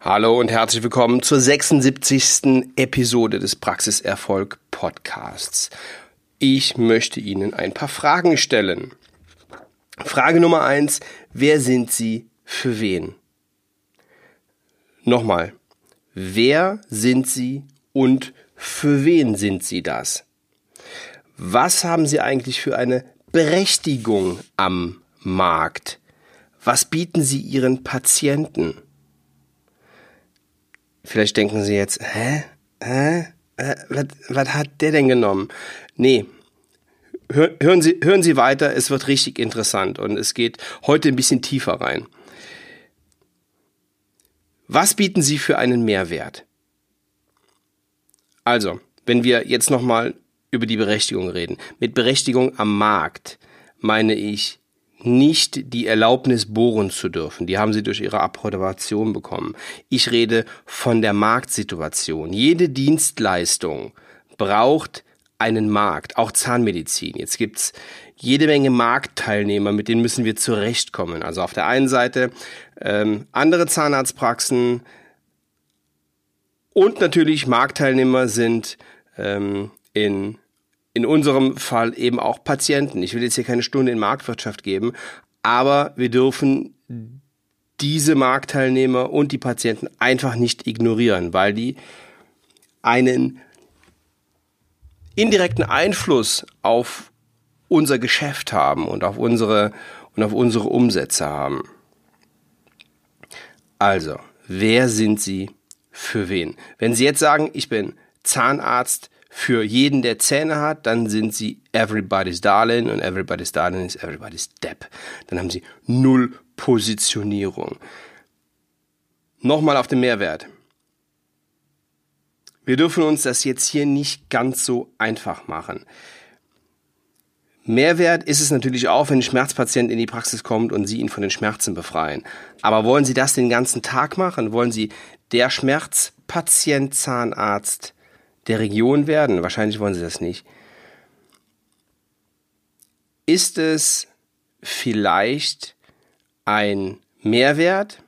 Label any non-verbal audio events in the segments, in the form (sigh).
Hallo und herzlich willkommen zur 76. Episode des Praxiserfolg Podcasts. Ich möchte Ihnen ein paar Fragen stellen. Frage Nummer eins: Wer sind Sie für wen? Nochmal. Wer sind Sie und für wen sind Sie das? Was haben Sie eigentlich für eine Berechtigung am Markt? Was bieten Sie Ihren Patienten? Vielleicht denken Sie jetzt, hä? Hä? Äh, was, hat der denn genommen? Nee. Hör, hören, Sie, hören Sie weiter, es wird richtig interessant und es geht heute ein bisschen tiefer rein. Was bieten Sie für einen Mehrwert? Also, wenn wir jetzt nochmal über die Berechtigung reden. Mit Berechtigung am Markt meine ich nicht die Erlaubnis bohren zu dürfen. Die haben sie durch ihre Approbation bekommen. Ich rede von der Marktsituation. Jede Dienstleistung braucht einen Markt, auch Zahnmedizin. Jetzt gibt's jede Menge Marktteilnehmer, mit denen müssen wir zurechtkommen. Also auf der einen Seite ähm, andere Zahnarztpraxen und natürlich Marktteilnehmer sind ähm, in in unserem Fall eben auch Patienten. Ich will jetzt hier keine Stunde in Marktwirtschaft geben, aber wir dürfen diese Marktteilnehmer und die Patienten einfach nicht ignorieren, weil die einen indirekten Einfluss auf unser Geschäft haben und auf unsere und auf unsere Umsätze haben. Also, wer sind Sie für wen? Wenn Sie jetzt sagen, ich bin Zahnarzt für jeden, der Zähne hat, dann sind sie everybody's darling und everybody's darling ist everybody's depp. Dann haben sie null Positionierung. Nochmal auf den Mehrwert. Wir dürfen uns das jetzt hier nicht ganz so einfach machen. Mehrwert ist es natürlich auch, wenn ein Schmerzpatient in die Praxis kommt und Sie ihn von den Schmerzen befreien. Aber wollen Sie das den ganzen Tag machen? Wollen Sie der Schmerzpatient Zahnarzt der Region werden. Wahrscheinlich wollen sie das nicht. Ist es vielleicht ein Mehrwert,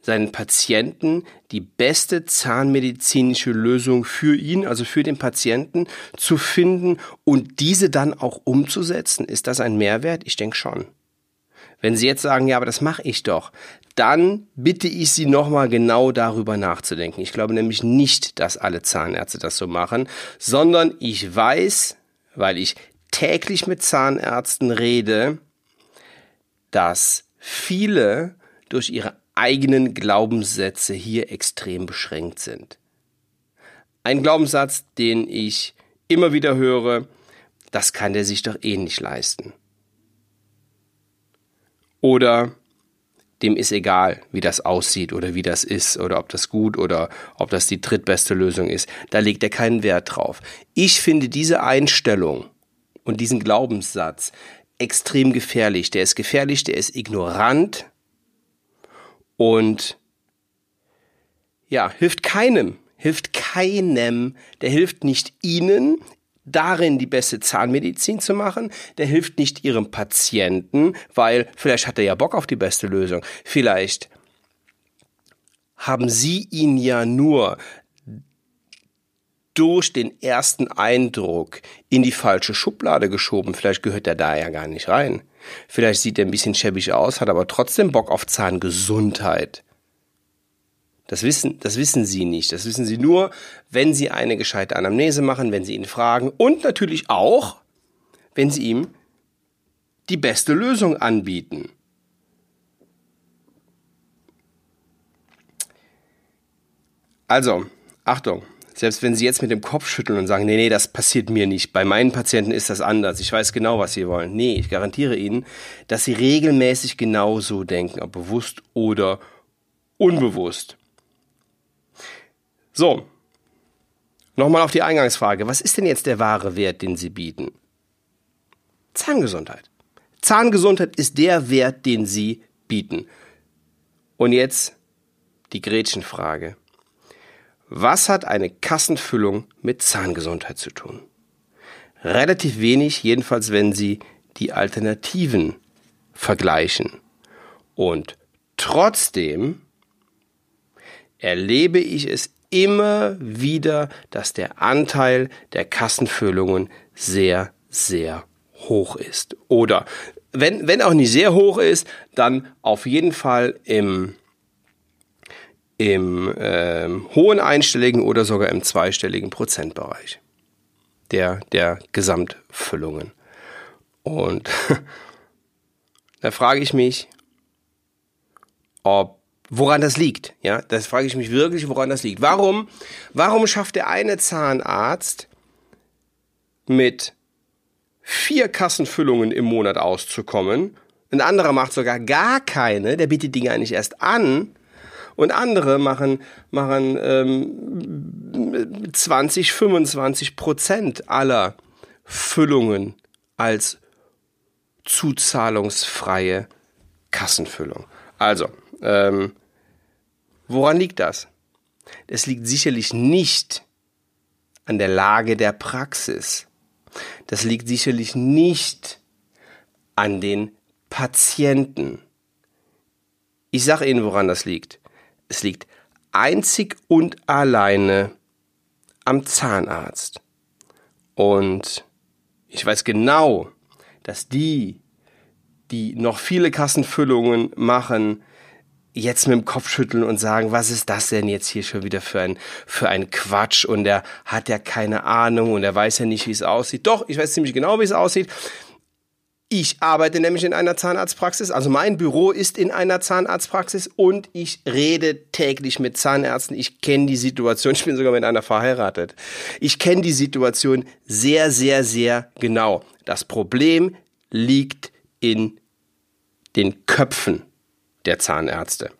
seinen Patienten die beste zahnmedizinische Lösung für ihn, also für den Patienten, zu finden und diese dann auch umzusetzen? Ist das ein Mehrwert? Ich denke schon. Wenn Sie jetzt sagen, ja, aber das mache ich doch, dann bitte ich Sie nochmal genau darüber nachzudenken. Ich glaube nämlich nicht, dass alle Zahnärzte das so machen, sondern ich weiß, weil ich täglich mit Zahnärzten rede, dass viele durch ihre eigenen Glaubenssätze hier extrem beschränkt sind. Ein Glaubenssatz, den ich immer wieder höre, das kann der sich doch eh nicht leisten. Oder dem ist egal, wie das aussieht oder wie das ist oder ob das gut oder ob das die drittbeste Lösung ist. Da legt er keinen Wert drauf. Ich finde diese Einstellung und diesen Glaubenssatz extrem gefährlich. Der ist gefährlich, der ist ignorant und ja, hilft keinem, hilft keinem, der hilft nicht Ihnen, darin die beste Zahnmedizin zu machen, der hilft nicht ihrem Patienten, weil vielleicht hat er ja Bock auf die beste Lösung. Vielleicht haben sie ihn ja nur durch den ersten Eindruck in die falsche Schublade geschoben. Vielleicht gehört er da ja gar nicht rein. Vielleicht sieht er ein bisschen schäbig aus, hat aber trotzdem Bock auf Zahngesundheit. Das wissen, das wissen Sie nicht. Das wissen Sie nur, wenn Sie eine gescheite Anamnese machen, wenn Sie ihn fragen und natürlich auch, wenn Sie ihm die beste Lösung anbieten. Also, Achtung, selbst wenn Sie jetzt mit dem Kopf schütteln und sagen, nee, nee, das passiert mir nicht, bei meinen Patienten ist das anders, ich weiß genau, was Sie wollen. Nee, ich garantiere Ihnen, dass Sie regelmäßig genauso denken, ob bewusst oder unbewusst. So, nochmal auf die Eingangsfrage. Was ist denn jetzt der wahre Wert, den Sie bieten? Zahngesundheit. Zahngesundheit ist der Wert, den Sie bieten. Und jetzt die Gretchenfrage. Was hat eine Kassenfüllung mit Zahngesundheit zu tun? Relativ wenig, jedenfalls wenn Sie die Alternativen vergleichen. Und trotzdem erlebe ich es immer wieder, dass der Anteil der Kassenfüllungen sehr, sehr hoch ist. Oder wenn, wenn auch nicht sehr hoch ist, dann auf jeden Fall im, im äh, hohen einstelligen oder sogar im zweistelligen Prozentbereich der, der Gesamtfüllungen. Und (laughs) da frage ich mich, ob woran das liegt. Ja, das frage ich mich wirklich, woran das liegt. Warum, warum schafft der eine Zahnarzt mit vier Kassenfüllungen im Monat auszukommen? Ein anderer macht sogar gar keine, der bietet Dinge eigentlich erst an. Und andere machen, machen ähm, 20, 25 Prozent aller Füllungen als zuzahlungsfreie Kassenfüllung. Also, ähm, woran liegt das? Es liegt sicherlich nicht an der Lage der Praxis. Das liegt sicherlich nicht an den Patienten. Ich sage Ihnen, woran das liegt. Es liegt einzig und alleine am Zahnarzt. Und ich weiß genau, dass die, die noch viele Kassenfüllungen machen, jetzt mit dem Kopf schütteln und sagen, was ist das denn jetzt hier schon wieder für ein, für ein Quatsch und er hat ja keine Ahnung und er weiß ja nicht, wie es aussieht. Doch, ich weiß ziemlich genau, wie es aussieht. Ich arbeite nämlich in einer Zahnarztpraxis, also mein Büro ist in einer Zahnarztpraxis und ich rede täglich mit Zahnärzten. Ich kenne die Situation, (laughs) ich bin sogar mit einer verheiratet. Ich kenne die Situation sehr, sehr, sehr genau. Das Problem liegt in den Köpfen der Zahnärzte.